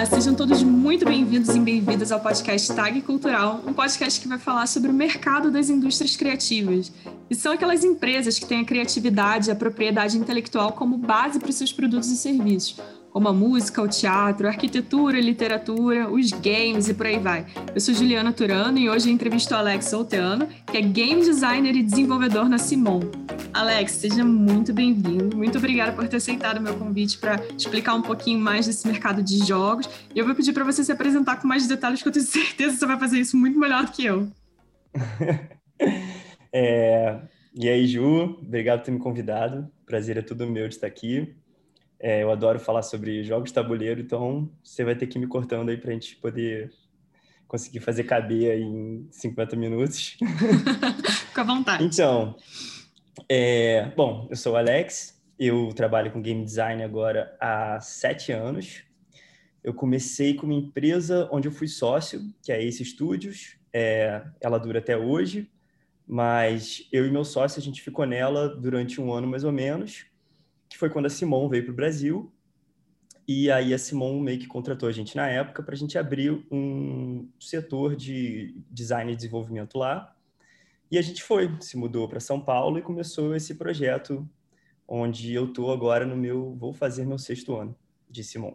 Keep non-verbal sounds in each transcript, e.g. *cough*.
Olá, sejam todos muito bem-vindos e bem-vindas ao podcast Tag Cultural, um podcast que vai falar sobre o mercado das indústrias criativas. E são aquelas empresas que têm a criatividade e a propriedade intelectual como base para os seus produtos e serviços como a música, o teatro, a arquitetura, a literatura, os games e por aí vai. Eu sou Juliana Turano e hoje entrevisto o Alex Olteano, que é game designer e desenvolvedor na Simon. Alex, seja muito bem-vindo. Muito obrigada por ter aceitado o meu convite para explicar um pouquinho mais desse mercado de jogos. E eu vou pedir para você se apresentar com mais detalhes, que eu tenho certeza que você vai fazer isso muito melhor do que eu. *laughs* é... E aí, Ju, obrigado por ter me convidado. Prazer é tudo meu de estar aqui. É, eu adoro falar sobre jogos de tabuleiro, então você vai ter que ir me cortando aí para a gente poder conseguir fazer caber aí em 50 minutos. *laughs* Fica à vontade. Então, é, bom, eu sou o Alex, eu trabalho com game design agora há sete anos. Eu comecei com uma empresa onde eu fui sócio, que é Ace Studios. É, ela dura até hoje, mas eu e meu sócio, a gente ficou nela durante um ano mais ou menos que foi quando a Simon veio para o Brasil. E aí a Simon meio que contratou a gente na época para a gente abrir um setor de design e desenvolvimento lá. E a gente foi, se mudou para São Paulo e começou esse projeto, onde eu estou agora no meu, vou fazer meu sexto ano de Simon.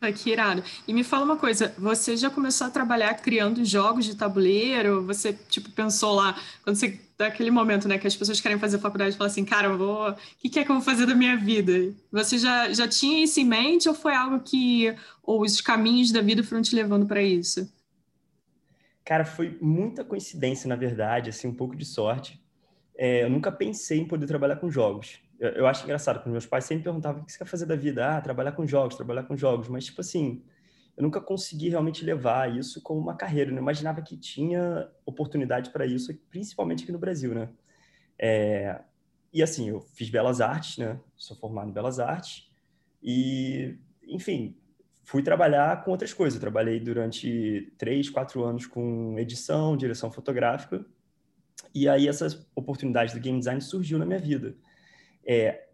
Ai, que irado. E me fala uma coisa, você já começou a trabalhar criando jogos de tabuleiro? Você, tipo, pensou lá, quando você, daquele momento, né, que as pessoas querem fazer faculdade e falam assim, cara, eu vou, o que, é que eu vou fazer da minha vida? Você já, já tinha isso em mente ou foi algo que, ou os caminhos da vida foram te levando para isso? Cara, foi muita coincidência, na verdade, assim, um pouco de sorte. É, eu nunca pensei em poder trabalhar com jogos eu, eu acho engraçado, porque meus pais sempre perguntavam o que você quer fazer da vida? Ah, trabalhar com jogos, trabalhar com jogos. Mas, tipo assim, eu nunca consegui realmente levar isso como uma carreira. Eu não imaginava que tinha oportunidade para isso, principalmente aqui no Brasil, né? É, e assim, eu fiz belas artes, né? Sou formado em belas artes. E, enfim, fui trabalhar com outras coisas. Eu trabalhei durante três, quatro anos com edição, direção fotográfica. E aí essa oportunidade do game design surgiu na minha vida. É,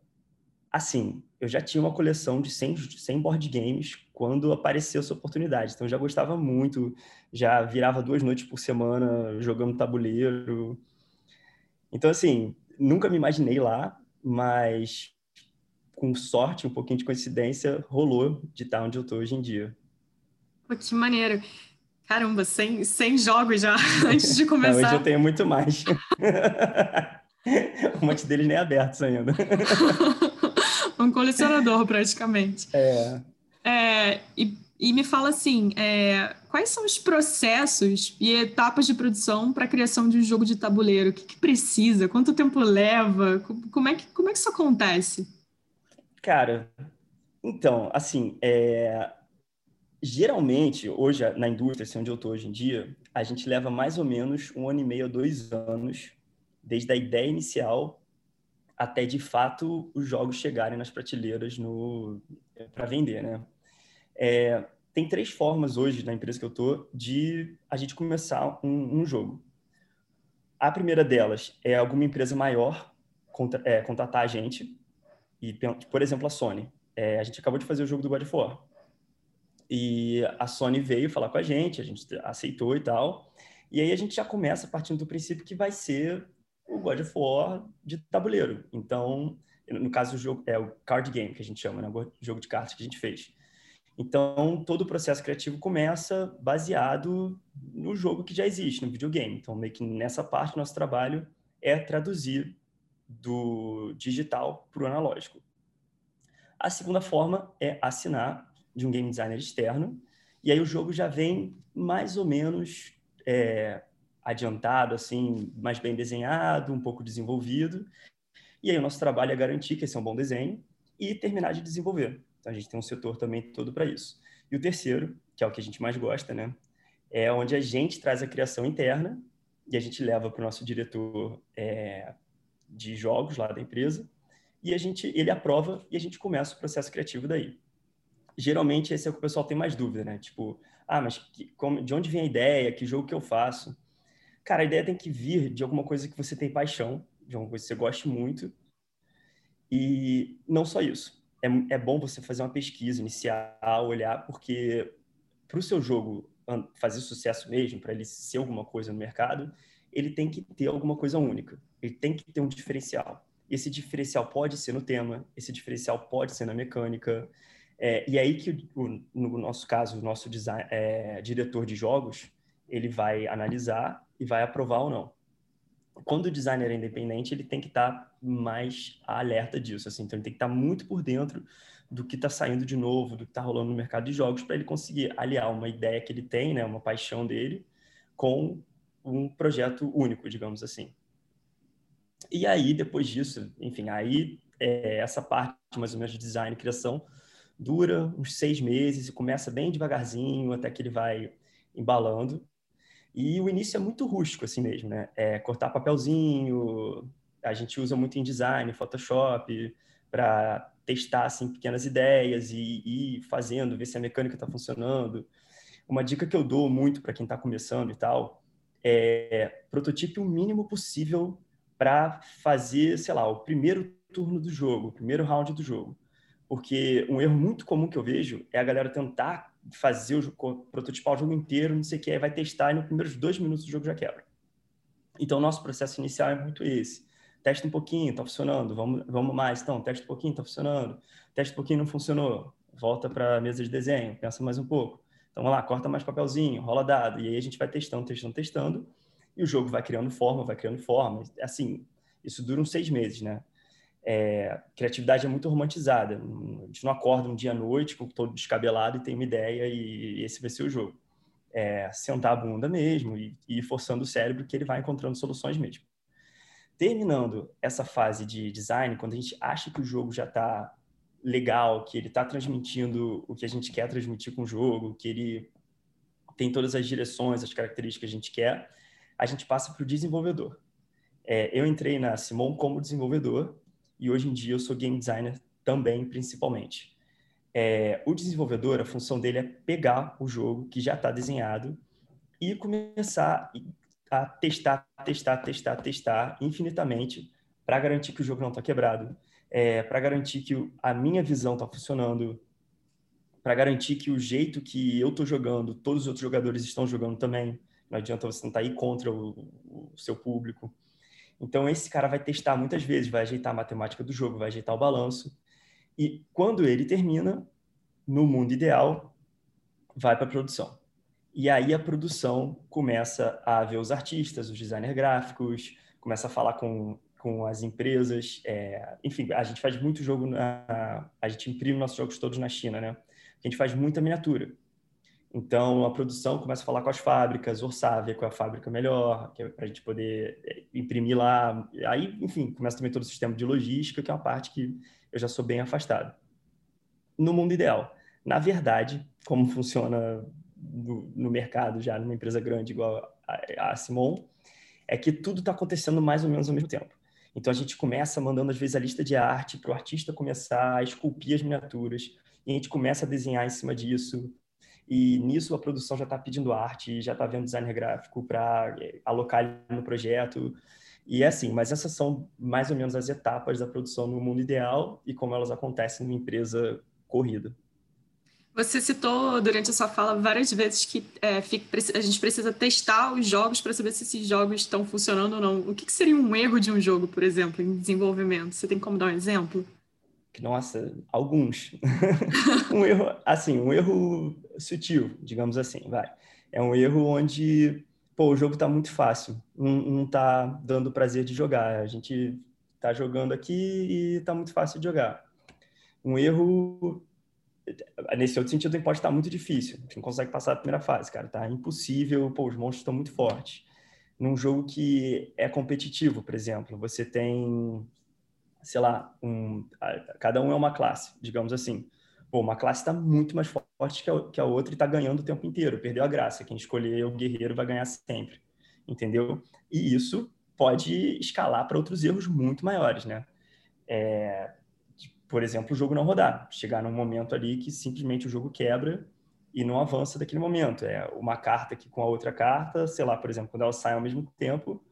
assim, eu já tinha uma coleção de 100, 100 board games quando apareceu essa oportunidade. Então, eu já gostava muito, já virava duas noites por semana jogando tabuleiro. Então, assim, nunca me imaginei lá, mas com sorte, um pouquinho de coincidência, rolou de estar onde eu estou hoje em dia. Pô, que maneiro. Caramba, 100, 100 jogos já *laughs* *laughs* antes de começar. Não, hoje eu tenho muito mais. *laughs* um monte deles nem abertos ainda. Um colecionador, *laughs* praticamente. É. é e, e, me fala assim, é, quais são os processos e etapas de produção para a criação de um jogo de tabuleiro? O que, que, precisa? Quanto tempo leva? Como é, que, como é que isso acontece? Cara, então, assim, é, geralmente, hoje, na indústria, assim, onde eu estou hoje em dia, a gente leva mais ou menos um ano e meio a dois anos desde a ideia inicial até de fato os jogos chegarem nas prateleiras no para vender, né? É, tem três formas hoje na empresa que eu tô de a gente começar um, um jogo. A primeira delas é alguma empresa maior contra, é, contratar a gente e, por exemplo, a Sony. É, a gente acabou de fazer o jogo do God of War. E a Sony veio falar com a gente, a gente aceitou e tal. E aí a gente já começa partindo do princípio que vai ser o God of War de tabuleiro. Então, no caso, o jogo é o card game que a gente chama, né? O jogo de cartas que a gente fez. Então, todo o processo criativo começa baseado no jogo que já existe, no videogame. Então, meio que nessa parte, nosso trabalho é traduzir do digital para o analógico. A segunda forma é assinar de um game designer externo, e aí o jogo já vem mais ou menos é, adiantado, assim, mais bem desenhado, um pouco desenvolvido. E aí o nosso trabalho é garantir que esse é um bom desenho e terminar de desenvolver. Então a gente tem um setor também todo para isso. E o terceiro, que é o que a gente mais gosta, né, é onde a gente traz a criação interna e a gente leva para o nosso diretor é, de jogos lá da empresa e a gente ele aprova e a gente começa o processo criativo daí. Geralmente esse é o que o pessoal tem mais dúvida, né? Tipo, ah, mas que, como, de onde vem a ideia? Que jogo que eu faço? Cara, a ideia tem que vir de alguma coisa que você tem paixão, de alguma coisa que você goste muito. E não só isso. é, é bom você fazer uma pesquisa inicial, olhar, porque para o seu jogo fazer sucesso mesmo, para ele ser alguma coisa no mercado, ele tem que ter alguma coisa única. Ele tem que ter um diferencial. Esse diferencial pode ser no tema, esse diferencial pode ser na mecânica. É, e aí que, no nosso caso, o nosso design, é, diretor de jogos, ele vai analisar e vai aprovar ou não. Quando o designer é independente, ele tem que estar tá mais alerta disso. Assim, então, ele tem que estar tá muito por dentro do que está saindo de novo, do que está rolando no mercado de jogos, para ele conseguir aliar uma ideia que ele tem, né, uma paixão dele, com um projeto único, digamos assim. E aí, depois disso, enfim, aí é, essa parte mais ou menos de design e criação dura uns seis meses e começa bem devagarzinho até que ele vai embalando. E o início é muito rústico assim mesmo, né? É cortar papelzinho, a gente usa muito em design, Photoshop, para testar assim pequenas ideias e ir fazendo, ver se a mecânica está funcionando. Uma dica que eu dou muito para quem está começando e tal é prototipe o mínimo possível para fazer, sei lá, o primeiro turno do jogo, o primeiro round do jogo. Porque um erro muito comum que eu vejo é a galera tentar fazer o jogo, prototipar o jogo inteiro, não sei o que, aí vai testar e nos primeiros dois minutos do jogo já quebra. Então, nosso processo inicial é muito esse. Testa um pouquinho, tá funcionando, vamos, vamos mais. Então, testa um pouquinho, tá funcionando. Testa um pouquinho, não funcionou. Volta para a mesa de desenho, pensa mais um pouco. Então, vamos lá, corta mais papelzinho, rola dado. E aí a gente vai testando, testando, testando e o jogo vai criando forma, vai criando forma. Assim, isso dura uns seis meses, né? É, criatividade é muito romantizada. A gente não acorda um dia à noite com todo descabelado e tem uma ideia e, esse vai ser o jogo. É, sentar a bunda mesmo e, e forçando o cérebro que ele vai encontrando soluções mesmo. Terminando essa fase de design, quando a gente acha que o jogo já está legal, que ele está transmitindo o que a gente quer transmitir com o jogo, que ele tem todas as direções, as características que a gente quer, a gente passa para o desenvolvedor. É, eu entrei na Simon como desenvolvedor e hoje em dia eu sou game designer também, principalmente. É, o desenvolvedor, a função dele é pegar o jogo que já está desenhado e começar a testar, testar, testar, testar infinitamente para garantir que o jogo não está quebrado, é, para garantir que a minha visão está funcionando, para garantir que o jeito que eu estou jogando, todos os outros jogadores estão jogando também. Não adianta você tentar ir contra o, o seu público. Então, esse cara vai testar muitas vezes, vai ajeitar a matemática do jogo, vai ajeitar o balanço. E quando ele termina, no mundo ideal, vai para a produção. E aí a produção começa a ver os artistas, os designers gráficos, começa a falar com, com as empresas. É, enfim, a gente faz muito jogo, na, a gente imprime nossos jogos todos na China, né? A gente faz muita miniatura. Então, a produção começa a falar com as fábricas, ver qual é a fábrica melhor, é para a gente poder é, imprimir lá. Aí, enfim, começa também todo o sistema de logística, que é uma parte que eu já sou bem afastado. No mundo ideal. Na verdade, como funciona no, no mercado já, numa empresa grande igual a, a Simon, é que tudo está acontecendo mais ou menos ao mesmo tempo. Então, a gente começa mandando, às vezes, a lista de arte para o artista começar a esculpir as miniaturas, e a gente começa a desenhar em cima disso, e nisso a produção já está pedindo arte, já está vendo designer gráfico para eh, alocar no projeto. E é assim, mas essas são mais ou menos as etapas da produção no mundo ideal e como elas acontecem numa empresa corrida. Você citou durante a sua fala várias vezes que é, a gente precisa testar os jogos para saber se esses jogos estão funcionando ou não. O que, que seria um erro de um jogo, por exemplo, em desenvolvimento? Você tem como dar um exemplo? Nossa, alguns. *laughs* um erro, assim, um erro sutil, digamos assim, vai. É um erro onde, pô, o jogo está muito fácil, não, está dando prazer de jogar. A gente está jogando aqui e está muito fácil de jogar. Um erro, nesse outro sentido, pode estar muito difícil. Não consegue passar a primeira fase, cara. Tá impossível, pô, os monstros estão muito fortes. Num jogo que é competitivo, por exemplo, você tem sei lá, um, cada um é uma classe, digamos assim. Pô, uma classe está muito mais forte que a, que a outra e está ganhando o tempo inteiro, perdeu a graça. Quem escolher o guerreiro vai ganhar sempre, entendeu? E isso pode escalar para outros erros muito maiores, né? É, por exemplo, o jogo não rodar, chegar num momento ali que simplesmente o jogo quebra e não avança daquele momento. É uma carta que com a outra carta, sei lá, por exemplo, quando elas saem ao mesmo tempo,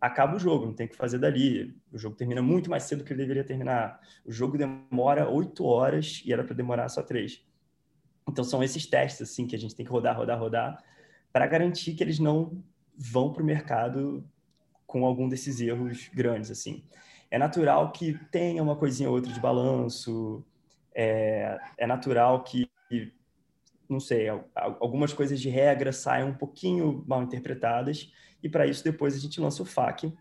acaba o jogo, não tem o que fazer dali. O jogo termina muito mais cedo do que ele deveria terminar. O jogo demora oito horas e era para demorar só três. Então são esses testes assim que a gente tem que rodar, rodar, rodar para garantir que eles não vão para o mercado com algum desses erros grandes assim. É natural que tenha uma coisinha ou outra de balanço. É, é natural que não sei, algumas coisas de regra saiam um pouquinho mal interpretadas, e para isso depois a gente lança o FAQ,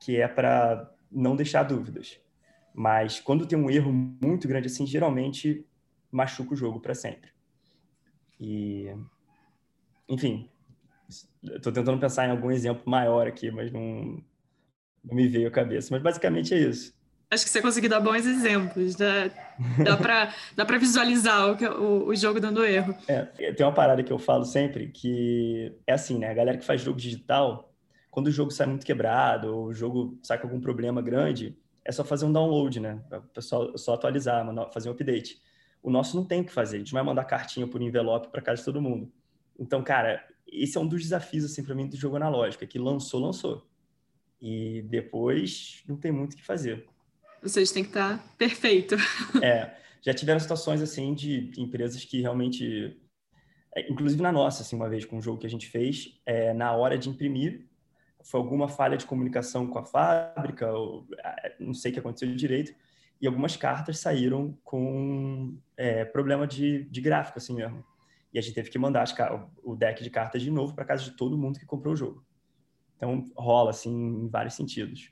que é para não deixar dúvidas. Mas quando tem um erro muito grande assim, geralmente machuca o jogo para sempre. E enfim, estou tentando pensar em algum exemplo maior aqui, mas não, não me veio à cabeça. Mas basicamente é isso. Acho que você conseguiu dar bons exemplos. Dá, dá para dá visualizar o, o, o, jogo dando erro. É, tem uma parada que eu falo sempre que é assim, né? A galera que faz jogo digital, quando o jogo sai muito quebrado, ou o jogo sai com algum problema grande, é só fazer um download, né? O pessoal só atualizar, fazer um update. O nosso não tem o que fazer, a gente vai mandar cartinha por envelope para casa de todo mundo. Então, cara, esse é um dos desafios, assim, para mim, do jogo analógico, é que lançou, lançou. E depois não tem muito o que fazer. Seja, tem que estar tá perfeito. É, já tiveram situações assim de empresas que realmente, é, inclusive na nossa, assim, uma vez com um jogo que a gente fez, é, na hora de imprimir, foi alguma falha de comunicação com a fábrica, ou, é, não sei o que aconteceu direito, e algumas cartas saíram com é, problema de, de gráfico, assim mesmo. E a gente teve que mandar as, o deck de cartas de novo para casa de todo mundo que comprou o jogo. Então rola assim em vários sentidos.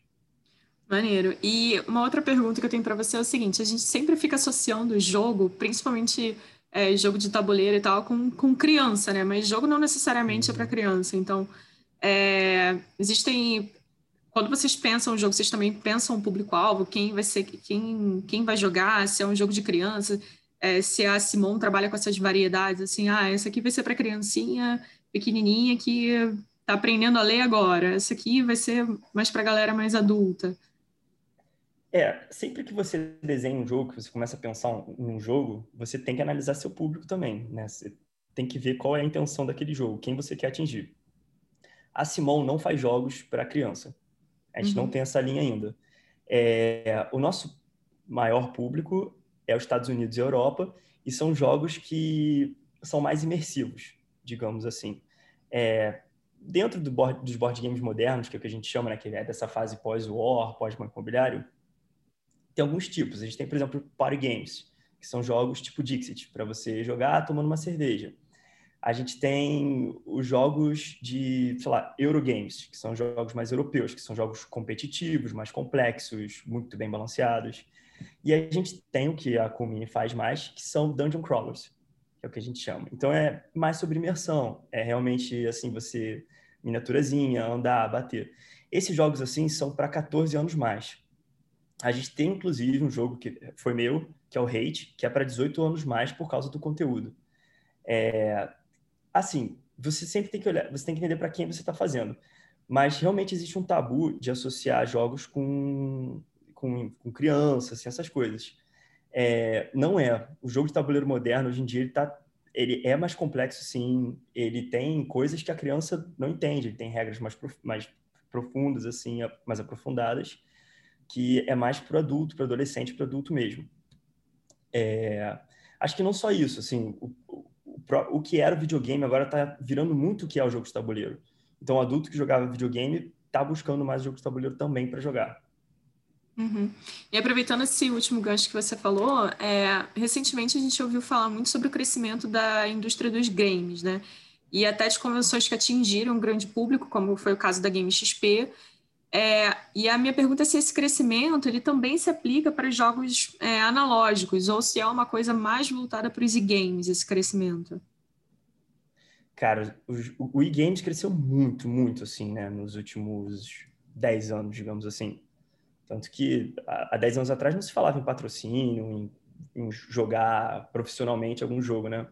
Maneiro. E uma outra pergunta que eu tenho para você é o seguinte: a gente sempre fica associando o jogo, principalmente é, jogo de tabuleiro e tal, com, com criança, né? Mas jogo não necessariamente é para uhum. criança. Então, é, existem. Quando vocês pensam o jogo, vocês também pensam o público-alvo, quem vai ser, quem, quem vai jogar, se é um jogo de criança, é, se a Simon trabalha com essas variedades, assim, ah, essa aqui vai ser para criancinha pequenininha que está aprendendo a ler agora, essa aqui vai ser mais para galera mais adulta. É, sempre que você desenha um jogo, que você começa a pensar em um jogo, você tem que analisar seu público também, né? Você tem que ver qual é a intenção daquele jogo, quem você quer atingir. A Simon não faz jogos para criança. A gente uhum. não tem essa linha ainda. É, o nosso maior público é os Estados Unidos e Europa, e são jogos que são mais imersivos, digamos assim. É, dentro do board, dos board games modernos, que é o que a gente chama, né, que é dessa fase pós-war, pós-banco imobiliário, tem alguns tipos. A gente tem, por exemplo, party games, que são jogos tipo Dixit, para você jogar tomando uma cerveja. A gente tem os jogos de, sei lá, Eurogames, que são jogos mais europeus, que são jogos competitivos, mais complexos, muito bem balanceados. E a gente tem o que a Kumini faz mais, que são dungeon crawlers, que é o que a gente chama. Então é mais sobre imersão, é realmente assim você miniaturazinha, andar, bater. Esses jogos assim são para 14 anos mais. A gente tem, inclusive, um jogo que foi meu, que é o Hate, que é para 18 anos mais por causa do conteúdo. É, assim, você sempre tem que olhar, você tem que entender para quem você está fazendo. Mas realmente existe um tabu de associar jogos com, com, com crianças, assim, essas coisas. É, não é. O jogo de tabuleiro moderno, hoje em dia, ele, tá, ele é mais complexo, sim. Ele tem coisas que a criança não entende. Ele tem regras mais, mais profundas, assim, mais aprofundadas que é mais para adulto, para adolescente, para adulto mesmo. É, acho que não só isso, assim, o, o, o que era o videogame agora está virando muito o que é o jogo de tabuleiro. Então, o adulto que jogava videogame está buscando mais jogo de tabuleiro também para jogar. Uhum. E aproveitando esse último gancho que você falou, é, recentemente a gente ouviu falar muito sobre o crescimento da indústria dos games, né? E até de convenções que atingiram um grande público, como foi o caso da Game XP, é, e a minha pergunta é se esse crescimento ele também se aplica para os jogos é, analógicos ou se é uma coisa mais voltada para os e-games, esse crescimento. Cara, o, o e-games cresceu muito, muito, assim, né, nos últimos 10 anos, digamos assim. Tanto que há 10 anos atrás não se falava em patrocínio, em, em jogar profissionalmente algum jogo, né?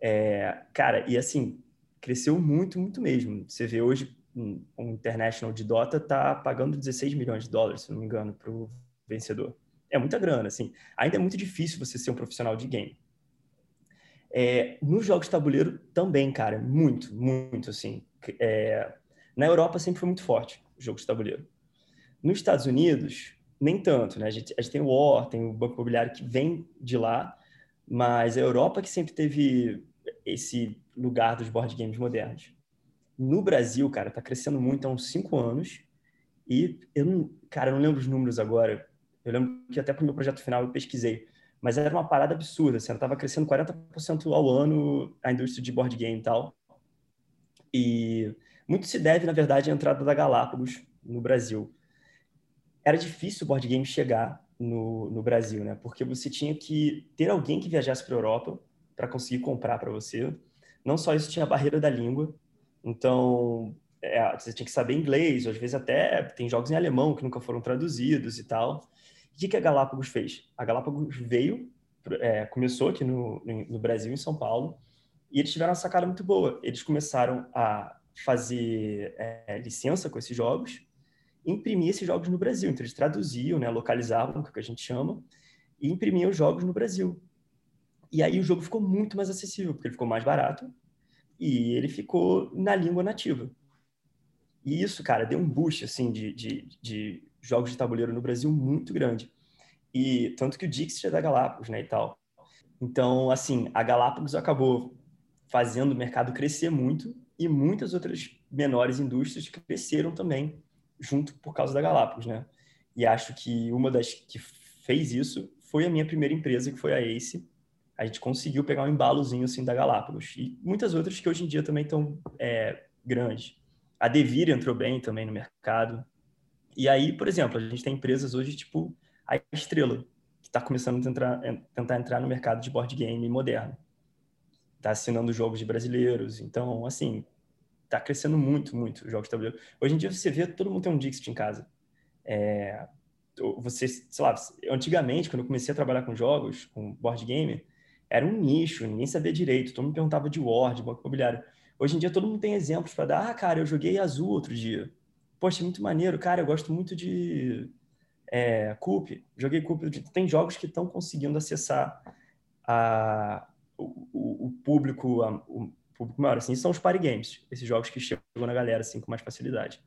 É, cara, e assim, cresceu muito, muito mesmo. Você vê hoje um, International de Dota está pagando 16 milhões de dólares, se não me engano, para o vencedor. É muita grana, assim. Ainda é muito difícil você ser um profissional de game. É, nos jogos de tabuleiro também, cara, muito, muito, assim. É, Na Europa sempre foi muito forte o jogo de tabuleiro. Nos Estados Unidos, nem tanto, né? A gente, a gente tem o War, tem o Banco Imobiliário que vem de lá, mas a Europa que sempre teve esse lugar dos board games modernos. No Brasil, cara, tá crescendo muito há uns cinco anos e eu não, cara, eu não lembro os números agora. Eu lembro que até para o meu projeto final eu pesquisei, mas era uma parada absurda, assim, ela tava crescendo 40% ao ano a indústria de board game e tal. E muito se deve, na verdade, à entrada da Galápagos no Brasil. Era difícil o board game chegar no, no Brasil, né? Porque você tinha que ter alguém que viajasse para a Europa para conseguir comprar para você. Não só isso, tinha a barreira da língua. Então, é, você tinha que saber inglês, ou às vezes até tem jogos em alemão que nunca foram traduzidos e tal. O que, que a Galápagos fez? A Galápagos veio, é, começou aqui no, no Brasil, em São Paulo, e eles tiveram uma sacada muito boa. Eles começaram a fazer é, licença com esses jogos, imprimir esses jogos no Brasil. Então, eles traduziam, né, localizavam, que é o que a gente chama, e imprimiam os jogos no Brasil. E aí o jogo ficou muito mais acessível, porque ele ficou mais barato e ele ficou na língua nativa. E isso, cara, deu um boost, assim, de, de, de jogos de tabuleiro no Brasil muito grande. E tanto que o Dixit é da Galápagos, né, e tal. Então, assim, a Galápagos acabou fazendo o mercado crescer muito e muitas outras menores indústrias cresceram também junto por causa da Galápagos, né? E acho que uma das que fez isso foi a minha primeira empresa, que foi a Ace. A gente conseguiu pegar um embalozinho assim da Galápagos e muitas outras que hoje em dia também estão é, grandes. A Devir entrou bem também no mercado. E aí, por exemplo, a gente tem empresas hoje tipo a Estrela, que está começando a tentar, tentar entrar no mercado de board game moderno. Está assinando jogos de brasileiros. Então, assim, está crescendo muito, muito os jogos de tabuleiro. Hoje em dia você vê todo mundo tem um Dixit em casa. É, você, sei lá, antigamente, quando eu comecei a trabalhar com jogos, com board game, era um nicho, ninguém sabia direito, todo mundo perguntava de Word, banco imobiliário. Hoje em dia todo mundo tem exemplos para dar. Ah, cara, eu joguei azul outro dia. Poxa, muito maneiro. Cara, eu gosto muito de é, Coop. Joguei Coop. Tem jogos que estão conseguindo acessar a, o, o, o público, a, o público maior. Assim, são os party games. Esses jogos que chegam na galera assim, com mais facilidade.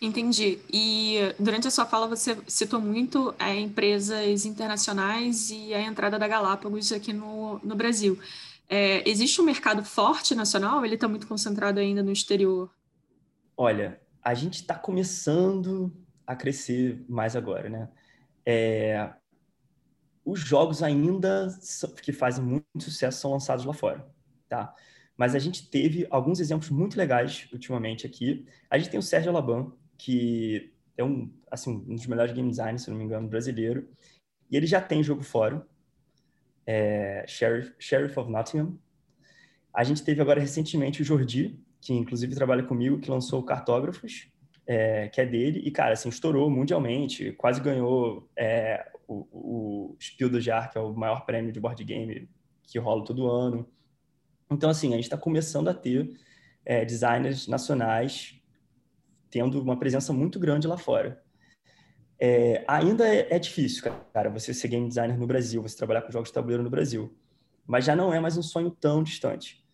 Entendi. E durante a sua fala você citou muito é, empresas internacionais e a entrada da Galápagos aqui no, no Brasil. É, existe um mercado forte nacional ele está muito concentrado ainda no exterior? Olha, a gente está começando a crescer mais agora, né? É, os jogos ainda que fazem muito sucesso são lançados lá fora, tá? Mas a gente teve alguns exemplos muito legais ultimamente aqui. A gente tem o Sérgio Alaban, que é um, assim, um dos melhores game designers, se não me engano, brasileiro. E ele já tem jogo fora, é, Sheriff, Sheriff of Nottingham. A gente teve agora recentemente o Jordi, que inclusive trabalha comigo, que lançou Cartógrafos, é, que é dele, e, cara, assim, estourou mundialmente, quase ganhou é, o, o Spiel do Jar, que é o maior prêmio de board game que rola todo ano. Então, assim, a gente está começando a ter é, designers nacionais tendo uma presença muito grande lá fora. É, ainda é, é, difícil, cara, você ser game designer no Brasil, você trabalhar com jogos de tabuleiro no Brasil. Mas já não é mais um sonho tão distante.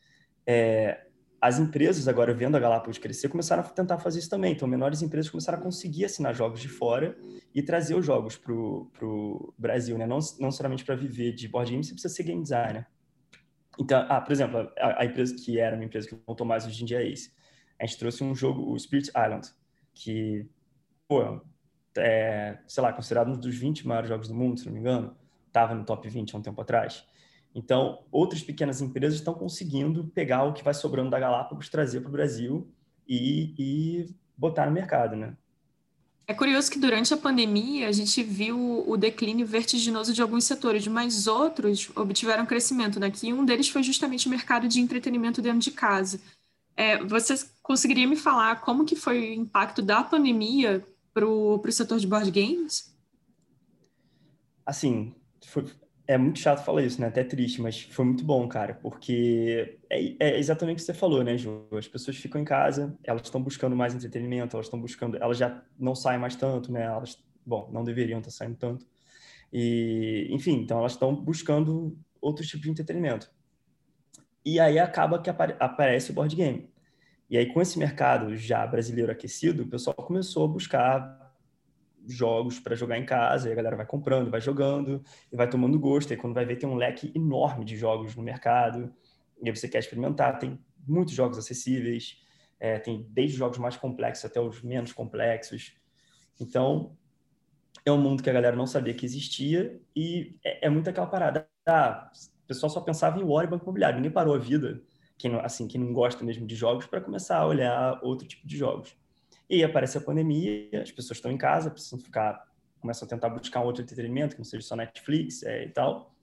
É, as empresas, agora vendo a Galápagos crescer, começaram a tentar fazer isso também. Então, menores empresas começaram a conseguir assinar jogos de fora e trazer os jogos para o Brasil, né? Não, não somente para viver de board game, você precisa ser game designer. Então, ah, por exemplo, a, a, empresa que era uma empresa que voltou mais hoje em dia é esse. A gente trouxe um jogo, o Spirit Island, que, pô, é, sei lá, considerado um dos 20 maiores jogos do mundo, se não me engano, estava no top 20 há um tempo atrás. Então, outras pequenas empresas estão conseguindo pegar o que vai sobrando da Galápagos, trazer para o Brasil e, e botar no mercado, né? É curioso que durante a pandemia a gente viu o declínio vertiginoso de alguns setores, mas outros obtiveram crescimento, né? Um deles foi justamente o mercado de entretenimento dentro de casa. É, você conseguiria me falar como que foi o impacto da pandemia para o setor de board games? Assim, foi, é muito chato falar isso, né? Até triste, mas foi muito bom, cara, porque é, é, exatamente o que você falou, né, Ju? As pessoas ficam em casa, elas estão buscando mais entretenimento, elas estão buscando, elas já não saem mais tanto, né? Elas, bom, não deveriam estar saindo tanto. E, enfim, então elas estão buscando outro tipo de entretenimento. E aí acaba que apare aparece o board game. E aí, com esse mercado já brasileiro aquecido, o pessoal começou a buscar jogos para jogar em casa, e a galera vai comprando, vai jogando, e vai tomando gosto. E quando vai ver, tem um leque enorme de jogos no mercado, e aí você quer experimentar. Tem muitos jogos acessíveis, é, tem desde jogos mais complexos até os menos complexos. Então, é um mundo que a galera não sabia que existia, e é, é muito aquela parada. Ah, o pessoal só pensava em War e Banco Imobiliário, ninguém parou a vida quem não, assim, quem não gosta mesmo de jogos, para começar a olhar outro tipo de jogos. E aí aparece a pandemia, as pessoas estão em casa, precisam ficar, começam a tentar buscar um outro entretenimento, que não seja só Netflix é, e tal.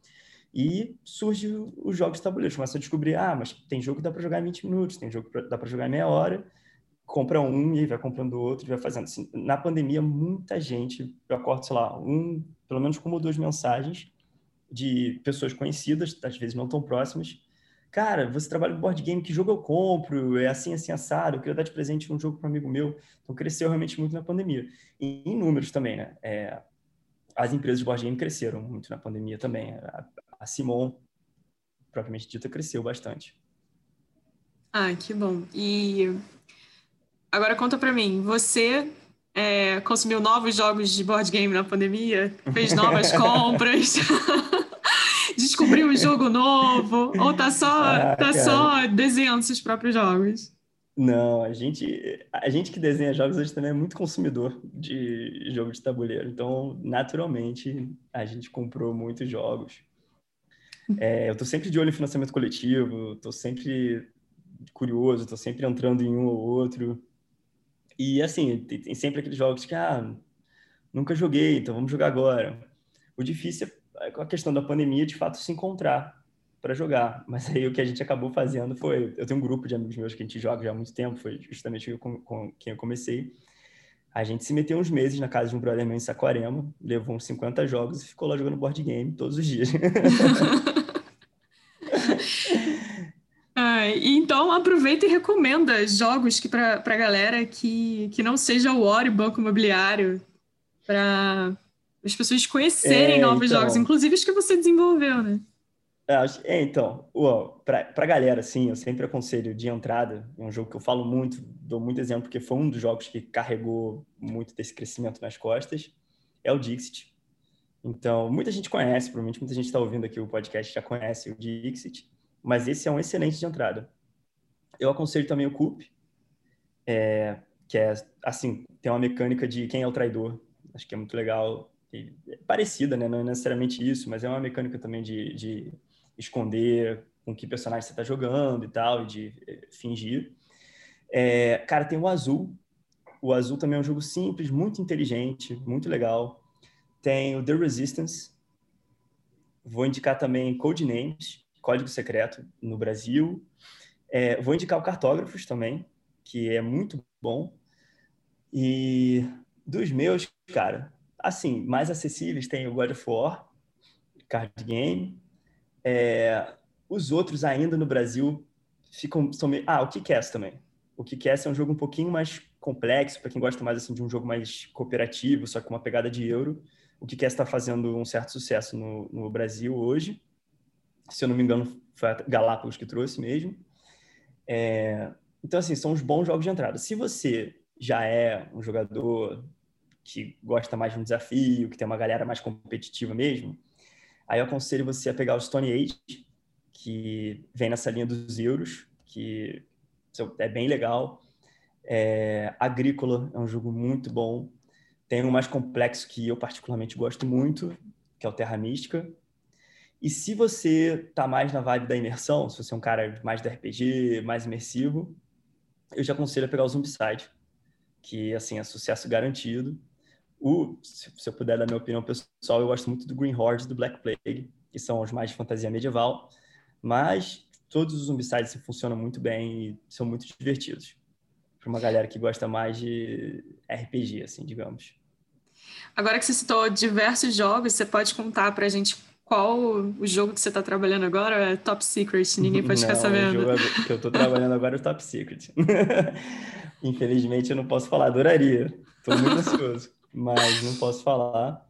E surge os jogos de tabuleiro, começa a descobrir, ah, mas tem jogo que dá para jogar em 20 minutos, tem jogo que dá para jogar em meia hora, compra um e vai comprando outro e vai fazendo. Assim, na pandemia, muita gente, eu acordo, sei lá, um, pelo menos uma ou duas mensagens de pessoas conhecidas, às vezes não tão próximas, cara, você trabalha com board game, que jogo eu compro? É assim, assim, assado, eu queria dar de presente um jogo para um amigo meu. Então, cresceu realmente muito na pandemia. E em números também, né? É, as empresas de board game cresceram muito na pandemia também. A, a Simon, propriamente dita, cresceu bastante. Ah, que bom. E agora conta para mim, você é, consumiu novos jogos de board game na pandemia? Fez novas *laughs* compras? *laughs* descobriu um jogo novo? Ou tá só, ah, tá só desenhando seus próprios jogos? Não, a gente, a gente que desenha jogos hoje também é muito consumidor de jogo de tabuleiro. Então, naturalmente, a gente comprou muitos jogos. É, eu tô sempre de olho em financiamento coletivo, tô sempre curioso, tô sempre entrando em um ou outro. E, assim, tem, tem sempre aqueles jogos que, ah, nunca joguei, então vamos jogar agora. O difícil é a questão da pandemia, de fato, se encontrar para jogar. Mas aí o que a gente acabou fazendo foi, eu tenho um grupo de amigos meus que a gente joga já há muito tempo, foi justamente com, com quem eu comecei. A gente se meteu uns meses na casa de um brother meu em Saquarema, levou uns 50 jogos e ficou lá jogando board game todos os dias. *laughs* ah, então aproveita e recomenda jogos que para a galera que, que não seja o e Banco Imobiliário para as pessoas conhecerem é, novos então, jogos, inclusive os que você desenvolveu, né? É, é então, para a galera, assim, eu sempre aconselho de entrada, é um jogo que eu falo muito, dou muito exemplo, porque foi um dos jogos que carregou muito desse crescimento nas costas, é o Dixit. Então, muita gente conhece, provavelmente muita gente está ouvindo aqui o podcast já conhece o Dixit, mas esse é um excelente de entrada. Eu aconselho também o Coop, é, que é, assim, tem uma mecânica de quem é o traidor, acho que é muito legal é parecida, né? Não é necessariamente isso, mas é uma mecânica também de, de esconder com que personagem você está jogando e tal, e de é, fingir. É, cara, tem o Azul. O Azul também é um jogo simples, muito inteligente, muito legal. Tem o The Resistance. Vou indicar também Codenames, Código Secreto, no Brasil. É, vou indicar o Cartógrafos também, que é muito bom. E dos meus, cara, assim, mais acessíveis tem o God of War, card game. É, os outros ainda no Brasil ficam são meio... ah, o Kickass também. O Kickass é um jogo um pouquinho mais complexo para quem gosta mais assim de um jogo mais cooperativo, só com uma pegada de euro. O Kickass está fazendo um certo sucesso no, no Brasil hoje. Se eu não me engano, foi a Galápagos que trouxe mesmo. É, então, assim, são os bons jogos de entrada. Se você já é um jogador que gosta mais de um desafio, que tem uma galera mais competitiva mesmo, aí eu aconselho você a pegar o Stone Age, que vem nessa linha dos euros, que é bem legal. É, Agrícola é um jogo muito bom. Tem um mais complexo que eu particularmente gosto muito, que é o Terra Mística. E se você tá mais na vibe da imersão, se você é um cara mais da RPG, mais imersivo, eu já aconselho a pegar o Zombicide, que assim é sucesso garantido. O, se, se, eu puder dar minha opinião pessoal, eu gosto muito do Green Horde e do Black Plague, que são os mais de fantasia medieval, mas todos os Zombicides assim, funcionam muito bem e são muito divertidos. Para uma galera que gosta mais de RPG, assim, digamos. Agora que você citou diversos jogos, você pode contar para a gente qual o jogo que você está trabalhando agora? É Top Secret, ninguém pode não, ficar sabendo. O jogo que eu estou trabalhando agora é o Top Secret. *laughs* Infelizmente eu não posso falar, adoraria. Estou muito ansioso mas não posso falar.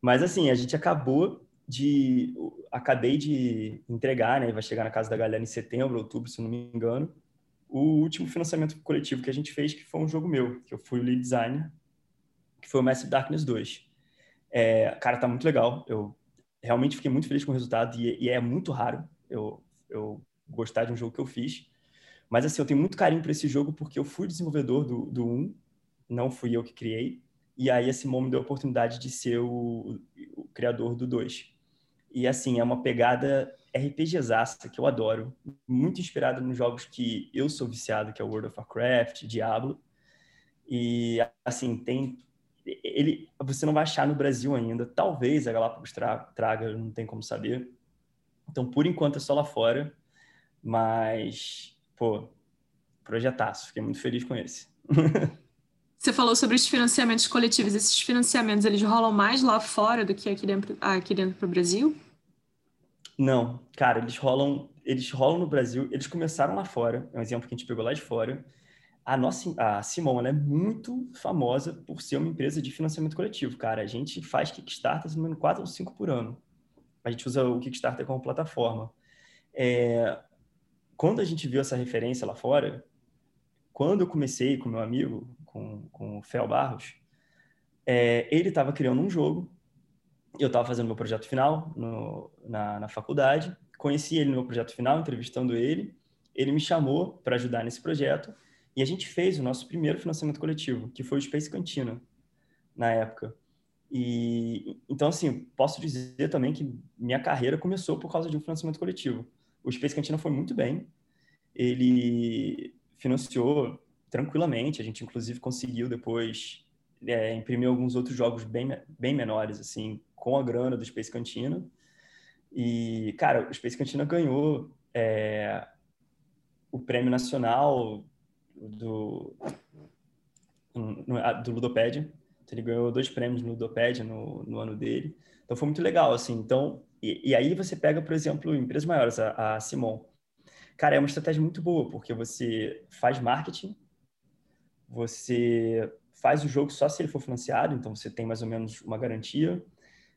Mas assim, a gente acabou de. Acabei de entregar, né? Vai chegar na casa da galera em setembro, outubro, se não me engano. o último financiamento coletivo que a gente fez, que foi um jogo meu, que eu fui o lead designer, que foi o Massive Darkness 2. É, cara, tá muito legal. Eu realmente fiquei muito feliz com o resultado e, e é muito raro eu, eu gostar de um jogo que eu fiz. Mas assim, eu tenho muito carinho para esse jogo porque eu fui desenvolvedor do, do 1, não fui eu que criei. E aí esse momento me deu a oportunidade de ser o, o criador do 2. E assim, é uma pegada RPGzaça que eu adoro, muito inspirada nos jogos que eu sou viciado, que é World of Warcraft, Diablo. E assim, tem ele você não vai achar no Brasil ainda. Talvez a Galápagos tra traga, não tem como saber. Então, por enquanto é só lá fora, mas pô, projetaço, fiquei muito feliz com esse. *laughs* Você falou sobre os financiamentos coletivos. Esses financiamentos, eles rolam mais lá fora do que aqui dentro, aqui dentro para o Brasil? Não, cara, eles rolam, eles rolam no Brasil. Eles começaram lá fora. É um exemplo que a gente pegou lá de fora. A nossa, a Simon, ela é muito famosa por ser uma empresa de financiamento coletivo, cara. A gente faz Kickstarter, se não me engano, 4 ou 5 por ano. A gente usa o Kickstarter como plataforma. É, quando a gente viu essa referência lá fora, quando eu comecei com meu amigo, com, com o Fel Barros, é, ele estava criando um jogo, eu estava fazendo meu projeto final no, na, na faculdade, conheci ele no meu projeto final, entrevistando ele, ele me chamou para ajudar nesse projeto, e a gente fez o nosso primeiro financiamento coletivo, que foi o Space Cantina, na época. E então assim, posso dizer também que minha carreira começou por causa de um financiamento coletivo. O Space Cantina foi muito bem. Ele financiou tranquilamente. A gente, inclusive, conseguiu depois é, imprimir alguns outros jogos bem, bem menores, assim, com a grana do Space Cantina. E, cara, o Space Cantina ganhou é, o prêmio nacional do, do Ludopédia. Então, ele ganhou dois prêmios no Ludopédia no, no ano dele. Então, foi muito legal, assim. Então, e, e aí você pega, por exemplo, empresas maiores, a, a Simon. Cara, é uma estratégia muito boa, porque você faz marketing, você faz o jogo só se ele for financiado, então você tem mais ou menos uma garantia.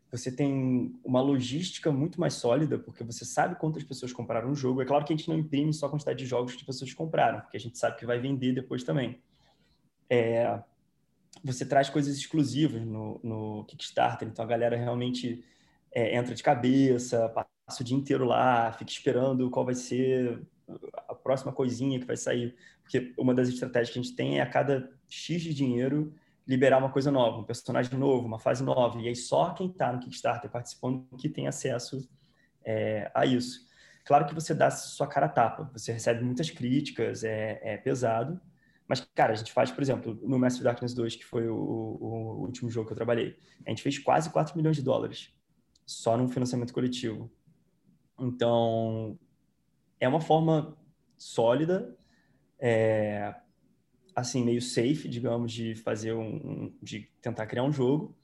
Você tem uma logística muito mais sólida, porque você sabe quantas pessoas compraram o jogo. É claro que a gente não imprime só a quantidade de jogos que pessoas compraram, porque a gente sabe que vai vender depois também. É, você traz coisas exclusivas no, no, Kickstarter, então a galera realmente é, entra de cabeça, passa o dia inteiro lá, fica esperando qual vai ser a próxima coisinha que vai sair. Porque uma das estratégias que a gente tem é a cada X de dinheiro liberar uma coisa nova, um personagem novo, uma fase nova. E aí só quem está no Kickstarter participando que tem acesso é, a isso. Claro que você dá sua cara a tapa, você recebe muitas críticas, é, é pesado. Mas, cara, a gente faz, por exemplo, no Massive Darkness 2, que foi o, o, último jogo que eu trabalhei, a gente fez quase 4 milhões de dólares só num financiamento coletivo. Então, é uma forma sólida, é, assim, meio safe, digamos, de fazer um, de tentar criar um jogo,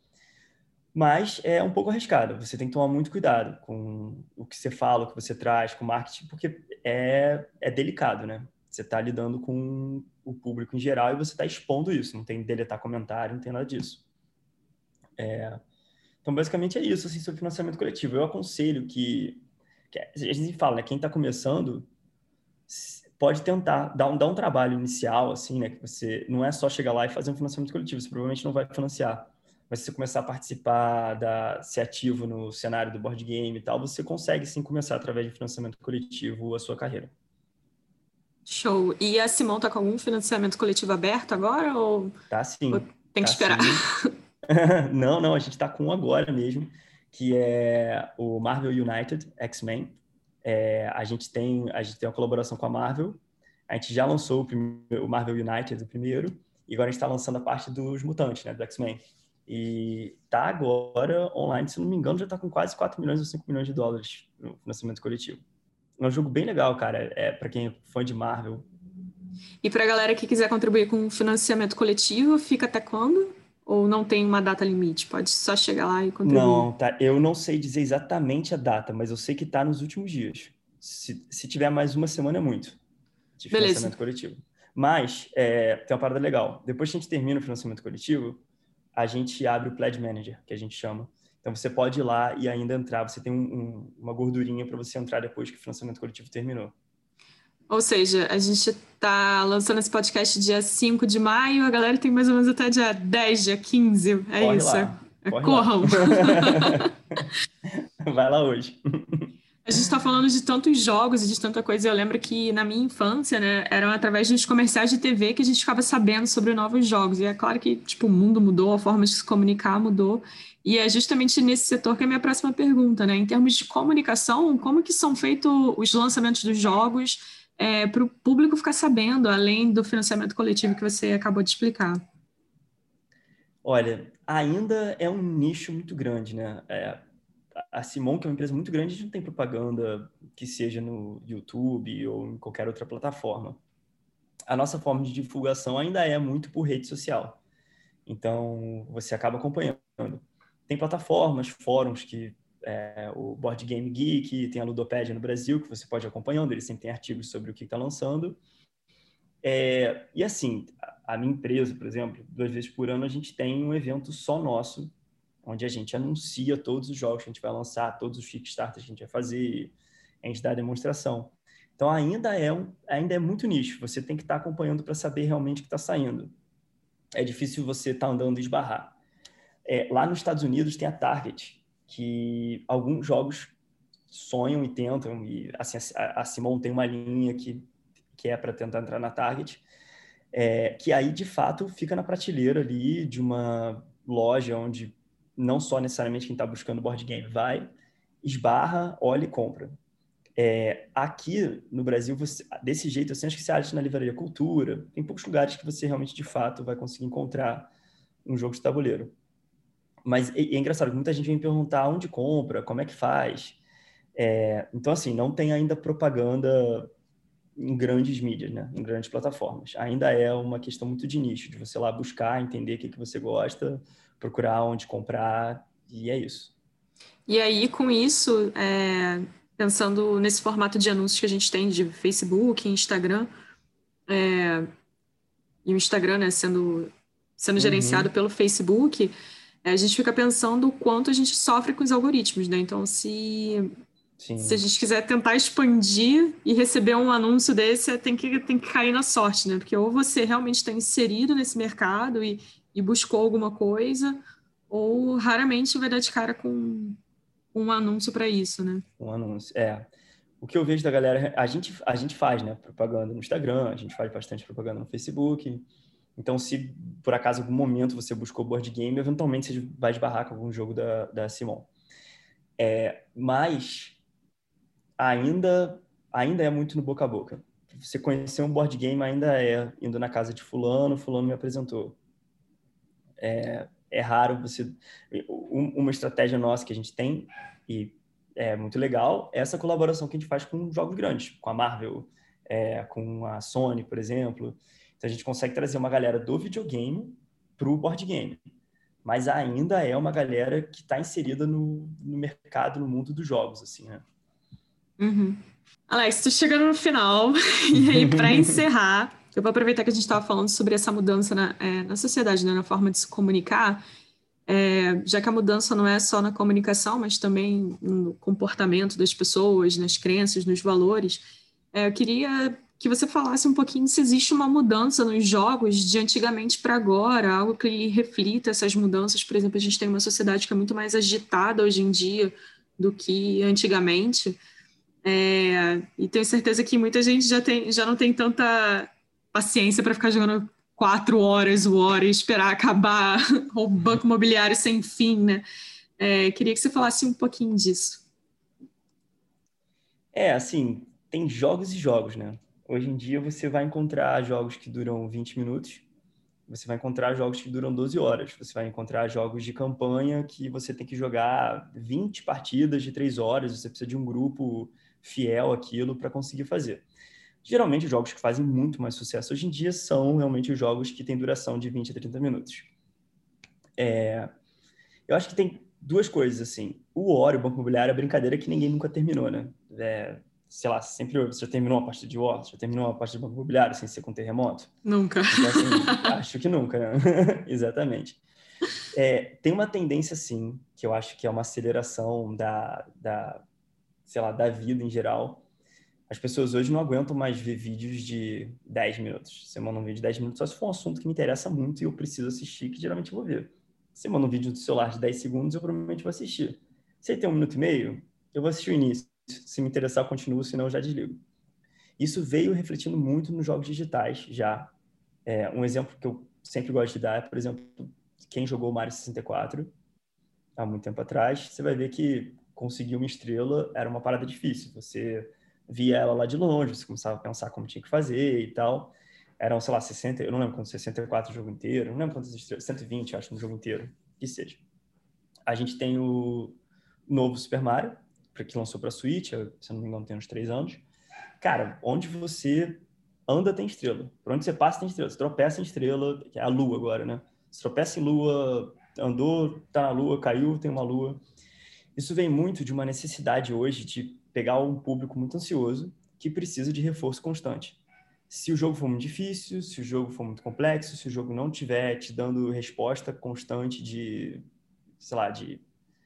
mas é um pouco arriscado. Você tem que tomar muito cuidado com o que você fala, o que você traz, com o marketing, porque é, é delicado, né? Você está lidando com o público em geral e você está expondo isso. Não tem deletar comentário, não tem nada disso. É, então, basicamente é isso, assim, sobre financiamento coletivo. Eu aconselho que, que a gente fala, né, quem está começando pode tentar dar um, dar um trabalho inicial, assim, né? Que você não é só chegar lá e fazer um financiamento coletivo, você provavelmente não vai financiar. Mas se você começar a participar, da, ser ativo no cenário do board game e tal, você consegue sim começar através de financiamento coletivo a sua carreira. Show. E a Simão tá com algum financiamento coletivo aberto agora? Ou... Tá sim. Ou tem que tá esperar. *laughs* não, não, a gente tá com um agora mesmo, que é o Marvel United X-Men. É, a, gente tem, a gente tem uma colaboração com a Marvel. A gente já lançou o, primeiro, o Marvel United, o primeiro, e agora a gente está lançando a parte dos mutantes, né, do X-Men. E tá agora online, se não me engano, já está com quase 4 milhões ou 5 milhões de dólares no financiamento coletivo. É um jogo bem legal, cara. É para quem é fã de Marvel. E para a galera que quiser contribuir com financiamento coletivo, fica até quando? Ou não tem uma data limite? Pode só chegar lá e contribuir? Não, tá. Eu não sei dizer exatamente a data, mas eu sei que está nos últimos dias. Se, se tiver mais uma semana, é muito. De financiamento Beleza. coletivo. Mas é, tem uma parada legal. Depois que a gente termina o financiamento coletivo, a gente abre o Pledge Manager, que a gente chama. Então você pode ir lá e ainda entrar. Você tem um, um, uma gordurinha para você entrar depois que o financiamento coletivo terminou. Ou seja, a gente está lançando esse podcast dia 5 de maio, a galera tem mais ou menos até dia 10, dia 15. É Corre isso. Lá. É, corram. *laughs* Vai lá hoje. A gente está falando de tantos jogos e de tanta coisa. Eu lembro que na minha infância, né, eram através dos comerciais de TV que a gente ficava sabendo sobre novos jogos. E é claro que tipo, o mundo mudou, a forma de se comunicar mudou. E é justamente nesse setor que é a minha próxima pergunta, né? Em termos de comunicação, como que são feitos os lançamentos dos jogos é, para o público ficar sabendo, além do financiamento coletivo que você acabou de explicar? Olha, ainda é um nicho muito grande, né? É, a Simon, que é uma empresa muito grande, a gente não tem propaganda que seja no YouTube ou em qualquer outra plataforma. A nossa forma de divulgação ainda é muito por rede social. Então, você acaba acompanhando. Tem plataformas, fóruns que é, o Board Game Geek, tem a Ludopédia no Brasil, que você pode acompanhando, eles sempre têm artigos sobre o que está lançando. É, e assim, a, minha empresa, por exemplo, duas vezes por ano a gente tem um evento só nosso, onde a gente anuncia todos os jogos que a gente vai lançar, todos os Kickstarters que a gente vai fazer, a gente dá a demonstração. Então ainda é, um, ainda é muito nicho, você tem que estar tá acompanhando para saber realmente o que está saindo. É difícil você estar tá andando e esbarrar. É, lá nos Estados Unidos tem a Target, que alguns jogos sonham e tentam, e assim, a, Simon tem uma linha que, que é para tentar entrar na Target, é, que aí de fato fica na prateleira ali de uma loja onde não só necessariamente quem está buscando board game vai, esbarra, olha e compra. É, aqui no Brasil, você, desse jeito, assim, acho que você acha na Livraria Cultura, tem poucos lugares que você realmente, de fato, vai conseguir encontrar um jogo de tabuleiro. Mas é, é engraçado, muita gente vem perguntar onde compra, como é que faz. É, então, assim, não tem ainda propaganda em grandes mídias, né? em grandes plataformas. Ainda é uma questão muito de nicho, de você lá buscar, entender o que, que você gosta, procurar onde comprar, e é isso. E aí, com isso, é, pensando nesse formato de anúncios que a gente tem de Facebook, Instagram, é, e o Instagram né, sendo, sendo uhum. gerenciado pelo Facebook, a gente fica pensando o quanto a gente sofre com os algoritmos, né? Então, se, se a gente quiser tentar expandir e receber um anúncio desse, tem que, tem que cair na sorte, né? Porque ou você realmente está inserido nesse mercado e, e buscou alguma coisa, ou raramente vai dar de cara com um anúncio para isso, né? Um anúncio, é. O que eu vejo da galera, a gente, a gente faz, né? Propaganda no Instagram, a gente faz bastante propaganda no Facebook. Então, se por acaso algum momento você buscou board game, eventualmente você vai esbarrar com algum jogo da, da Simon. É, mas ainda, ainda é muito no boca a boca. Você conhecer um board game ainda é indo na casa de fulano, fulano me apresentou. É, é raro você. Uma estratégia nossa que a gente tem, e é muito legal, é essa colaboração que a gente faz com jogos grandes, com a Marvel, é, com a Sony, por exemplo. Então a gente consegue trazer uma galera do videogame para o board game. Mas ainda é uma galera que está inserida no, no, mercado, no mundo dos jogos, assim, né? Uhum. Alex, tu chegando no final, *laughs* e aí para *laughs* encerrar, eu vou aproveitar que a gente estava falando sobre essa mudança na, é, na sociedade, né, na forma de se comunicar, é, já que a mudança não é só na comunicação, mas também no comportamento das pessoas, nas crenças, nos valores. É, eu queria que você falasse um pouquinho se existe uma mudança nos jogos de antigamente para agora, algo que reflita essas mudanças. Por exemplo, a gente tem uma sociedade que é muito mais agitada hoje em dia do que antigamente. É, e tenho certeza que muita gente já, tem, já não tem tanta paciência para ficar jogando quatro horas o hora e esperar acabar *laughs* o banco imobiliário sem fim, né? É, queria que você falasse um pouquinho disso. É, assim, tem jogos e jogos, né? Hoje em dia você vai encontrar jogos que duram 20 minutos, você vai encontrar jogos que duram 12 horas, você vai encontrar jogos de campanha que você tem que jogar 20 partidas de 3 horas, você precisa de um grupo fiel àquilo para conseguir fazer. Geralmente, os jogos que fazem muito mais sucesso hoje em dia são realmente os jogos que têm duração de 20 a 30 minutos. É... Eu acho que tem duas coisas, assim. O War, o Banco Imobiliário, é brincadeira que ninguém nunca terminou, né? É... Sei lá, sempre você já terminou uma partida de War, já terminou uma partida de Banco Imobiliário sem ser com terremoto? Nunca. Então, assim, *laughs* acho que nunca, né? *laughs* Exatamente. É, tem uma tendência, sim, que eu acho que é uma aceleração da, da, sei lá, da vida em geral, As pessoas hoje não aguentam mais ver vídeos de 10 minutos. Você manda um vídeo de 10 minutos só se for um assunto que me interessa muito e eu preciso assistir, que geralmente eu vou ver. Você manda um vídeo do celular de 10 segundos, eu provavelmente vou assistir. Se ele tem um minuto e meio, eu vou assistir o início. Se me interessar, continuo, senão já desligo. Isso veio refletindo muito nos jogos digitais já. É, um exemplo que eu sempre gosto de dar é, por exemplo, quem jogou Mario 64 há muito tempo atrás, você vai ver que conseguir uma estrela era uma parada difícil. Você via ela lá de longe, você começava a pensar como tinha que fazer e tal. Eram, sei lá, 60, eu não lembro quantos, 64 o jogo inteiro, não lembro quantas estrelas, 120, acho, no jogo inteiro, que seja. A gente tem o novo Super Mario, que lançou para Switch, se não me engano tem uns três anos. Cara, onde você anda tem estrela. Por onde você passa tem estrela. Você tropeça em estrela, que é a lua agora, né? Você tropeça em lua, andou, tá na lua, caiu, tem uma lua. Isso vem muito de uma necessidade hoje de pegar um público muito ansioso que precisa de reforço constante. Se o jogo for muito difícil, se o jogo for muito complexo, se o jogo não tiver te dando resposta constante de, sei lá, de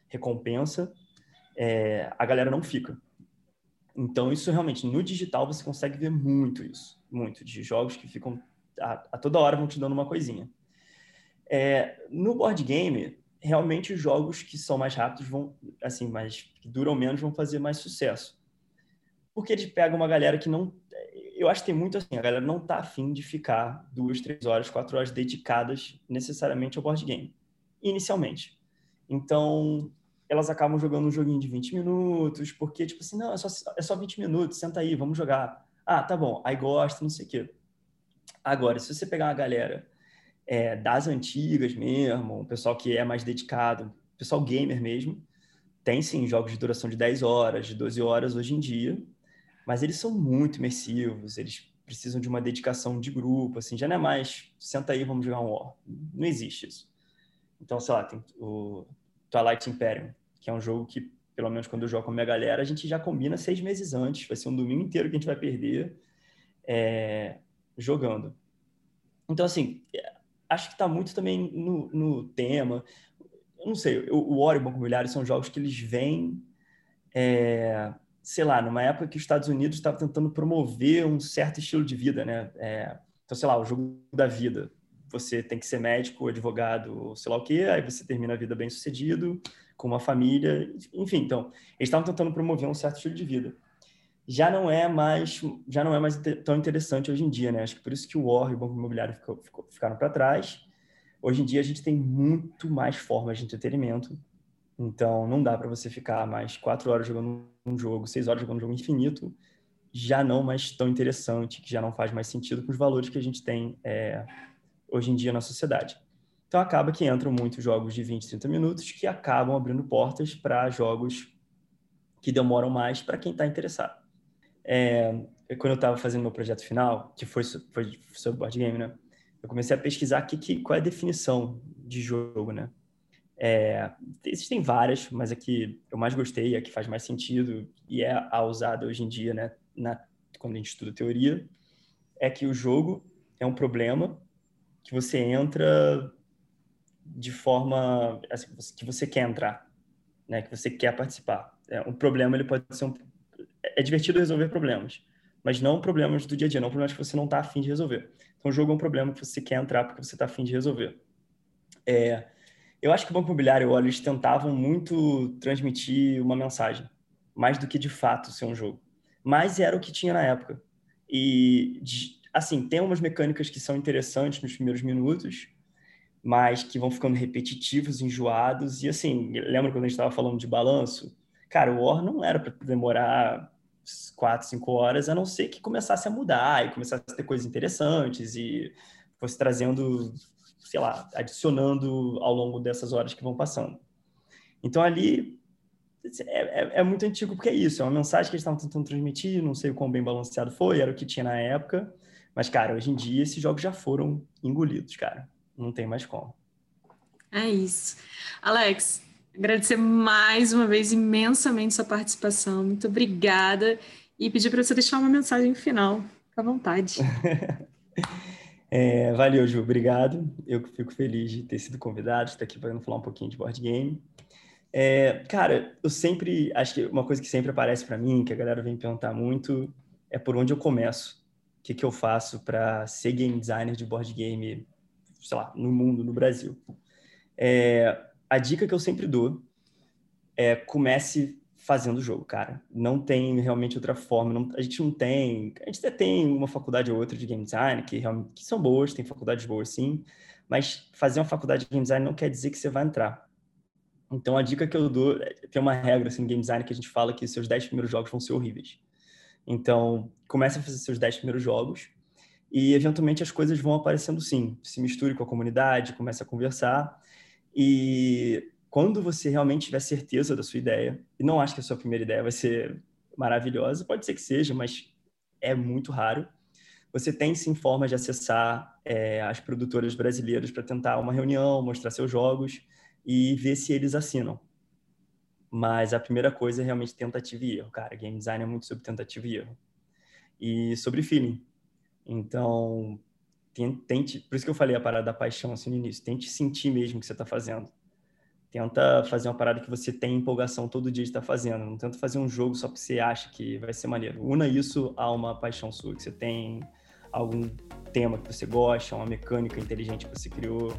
recompensa, é, a galera não fica. Então, isso realmente, no digital, você consegue ver muito isso. Muito, de jogos que ficam a, a toda hora vão te dando uma coisinha. É, no board game, realmente os jogos que são mais rápidos vão, assim, mais que duram menos vão fazer mais sucesso. Porque eles pegam uma galera que não, eu acho que tem muito assim, a galera não tá afim de ficar duas, três horas, quatro horas dedicadas necessariamente ao board game, inicialmente. Então, elas acabam jogando um joguinho de 20 minutos, porque, tipo assim, não, é só, é só 20 minutos, senta aí, vamos jogar. Ah, tá bom, aí gosta, não sei o quê. Agora, se você pegar uma galera é, das antigas mesmo, o pessoal que é mais dedicado, pessoal gamer mesmo, tem sim jogos de duração de 10 horas, de 12 horas hoje em dia, mas eles são muito imersivos, eles precisam de uma dedicação de grupo, assim, já não é mais senta aí, vamos jogar um War. Não existe isso. Então, sei lá, tem o Twilight Imperium, que é um jogo que, pelo menos quando eu jogo com a minha galera, a gente já combina seis meses antes, vai ser um domingo inteiro que a gente vai perder é, jogando. Então, assim, acho que está muito também no, no, tema. Eu não sei, o, o War e o Banco Imobiliário são jogos que eles vêm, é, sei lá, numa época que os Estados Unidos estava tentando promover um certo estilo de vida, né? É, então, sei lá, o jogo da vida. Você tem que ser médico, advogado, sei lá o quê, aí você termina a vida bem sucedido, com uma família, enfim. Então, eles estavam tentando promover um certo estilo de vida já não é mais já não é mais tão interessante hoje em dia, né? Acho que por isso que o War e o Banco Imobiliário ficou, ficou, ficaram para trás. Hoje em dia a gente tem muito mais formas de entretenimento, então não dá para você ficar mais quatro horas jogando um jogo, seis horas jogando um jogo infinito, já não mais tão interessante, que já não faz mais sentido com os valores que a gente tem é, hoje em dia na sociedade. Então acaba que entram muitos jogos de 20, 30 minutos que acabam abrindo portas para jogos que demoram mais para quem está interessado é, quando eu estava fazendo meu projeto final, que foi, foi sobre board game, né? Eu comecei a pesquisar que, que, qual é a definição de jogo, né? É, existem várias, mas a que eu mais gostei, a que faz mais sentido e é a usada hoje em dia, né? Na, quando a gente estuda teoria, é que o jogo é um problema que você entra de forma assim, que você quer entrar, né? Que você quer participar. É, um problema ele pode ser um, é divertido resolver problemas, mas não problemas do dia a dia, não problemas que você não está afim de resolver. Então, o jogo é um problema que você quer entrar porque você está afim de resolver. É, eu acho que o Banco Imobiliário, olha, eles tentavam muito transmitir uma mensagem, mais do que de fato ser um jogo. Mas era o que tinha na época. E, assim, tem umas mecânicas que são interessantes nos primeiros minutos, mas que vão ficando repetitivos, enjoados. E, assim, lembra quando a gente estava falando de balanço? Cara, o War não era para demorar quatro, cinco horas, a não ser que começasse a mudar e começasse a ter coisas interessantes e fosse trazendo, sei lá, adicionando ao longo dessas horas que vão passando. Então ali é, é, é muito antigo porque é isso, é uma mensagem que eles estavam tentando transmitir, não sei o quão bem balanceado foi, era o que tinha na época, mas cara, hoje em dia esses jogos já foram engolidos, cara, não tem mais como. É isso. Alex, Agradecer mais uma vez imensamente sua participação. Muito obrigada. E pedir para você deixar uma mensagem final. Fique à vontade. *laughs* é, valeu, Ju. Obrigado. Eu fico feliz de ter sido convidado, de estar aqui para falar um pouquinho de board game. É, cara, eu sempre acho que uma coisa que sempre aparece para mim, que a galera vem perguntar muito, é por onde eu começo. Que, que eu faço para ser game designer de board game, sei lá, no mundo, no Brasil. É, a dica que eu sempre dou é comece fazendo o jogo, cara. Não tem realmente outra forma. Não, a gente não tem. A gente até tem uma faculdade ou outra de game design que, realmente, que são boas, tem faculdades boas sim, mas fazer uma faculdade de game design não quer dizer que você vai entrar. Então a dica que eu dou, é, tem uma regra assim, game design que a gente fala que seus 10 primeiros jogos vão ser horríveis. Então, comece a fazer seus 10 primeiros jogos e eventualmente as coisas vão aparecendo sim. Se misture com a comunidade, comece a conversar e quando você realmente tiver certeza da sua ideia, e não acho que a sua primeira ideia vai ser maravilhosa, pode ser que seja, mas é muito raro, você tem sim formas de acessar é, as produtoras brasileiras para tentar uma reunião, mostrar seus jogos e ver se eles assinam. Mas a primeira coisa é realmente tentativa e erro, cara. Game design é muito sobre tentativa e erro. E sobre feeling. Então, tente, por isso que eu falei a parada da paixão assim no início, tente sentir mesmo o que você está fazendo. Tenta fazer uma parada que você tem empolgação todo dia de estar tá fazendo. Não tenta fazer um jogo só porque você acha que vai ser maneiro. Una isso a uma paixão sua, que você tem algum tema que você gosta, uma mecânica inteligente que você criou.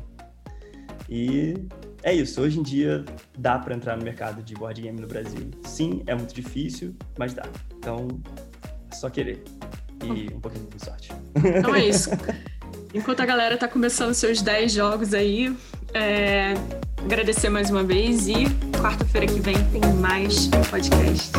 E é isso. Hoje em dia dá para entrar no mercado de board game no Brasil. Sim, é muito difícil, mas dá. Então, é só querer. E um pouquinho de sorte. Então é isso. *laughs* Enquanto a galera tá começando seus 10 jogos aí, é, agradecer mais uma vez e quarta-feira que vem tem mais podcast.